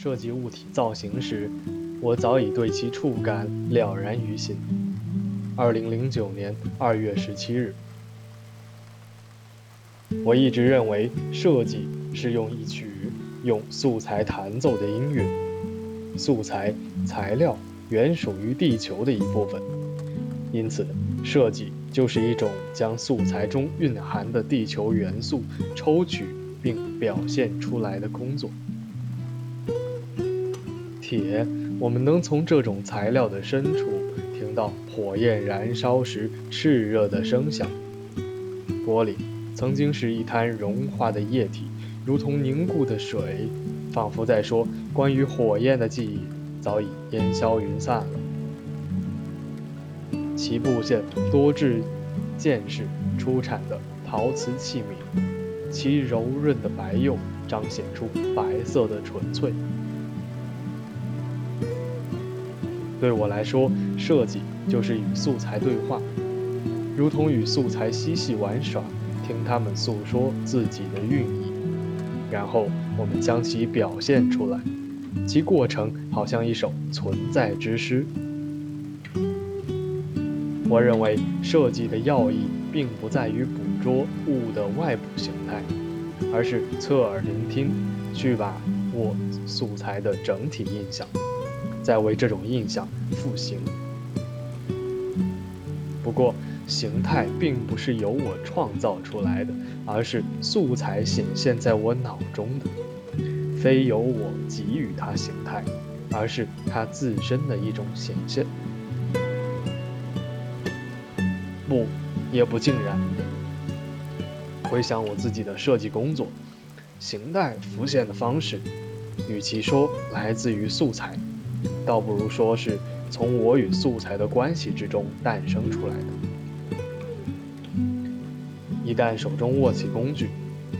设计物体造型时，我早已对其触感了然于心。二零零九年二月十七日，我一直认为设计是用一曲用素材弹奏的音乐。素材材料原属于地球的一部分，因此设计就是一种将素材中蕴含的地球元素抽取并表现出来的工作。铁，我们能从这种材料的深处听到火焰燃烧时炽热的声响。玻璃曾经是一滩融化的液体，如同凝固的水，仿佛在说关于火焰的记忆早已烟消云散了。其布线多至见识出产的陶瓷器皿，其柔润的白釉彰显出白色的纯粹。对我来说，设计就是与素材对话，如同与素材嬉戏玩耍，听他们诉说自己的寓意，然后我们将其表现出来。其过程好像一首存在之诗。我认为设计的要义并不在于捕捉物的外部形态，而是侧耳聆听，去把握素材的整体印象。在为这种印象赋形。不过，形态并不是由我创造出来的，而是素材显现在我脑中的，非由我给予它形态，而是它自身的一种显现。不，也不尽然。回想我自己的设计工作，形态浮现的方式，与其说来自于素材。倒不如说是从我与素材的关系之中诞生出来的。一旦手中握起工具，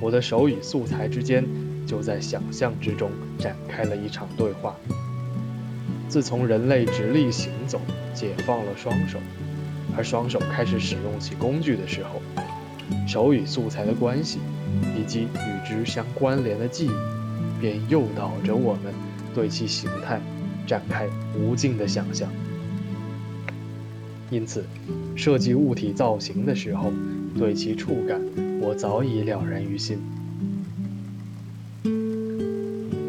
我的手与素材之间就在想象之中展开了一场对话。自从人类直立行走，解放了双手，而双手开始使用起工具的时候，手与素材的关系，以及与之相关联的记忆，便诱导着我们对其形态。展开无尽的想象，因此，设计物体造型的时候，对其触感，我早已了然于心。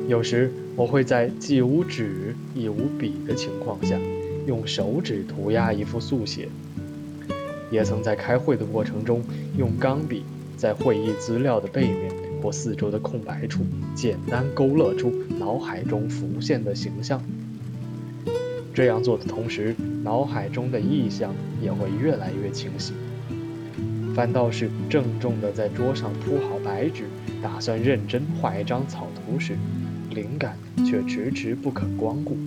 有时，我会在既无纸亦无笔的情况下，用手指涂鸦一幅速写；也曾在开会的过程中，用钢笔在会议资料的背面或四周的空白处，简单勾勒出脑海中浮现的形象。这样做的同时，脑海中的意象也会越来越清晰。反倒是郑重地在桌上铺好白纸，打算认真画一张草图时，灵感却迟迟不肯光顾。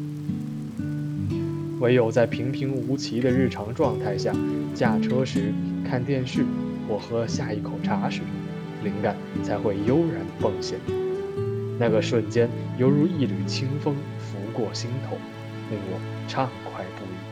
唯有在平平无奇的日常状态下，驾车时、看电视或喝下一口茶时，灵感才会悠然迸现。那个瞬间，犹如一缕清风拂过心头。令我畅快不已。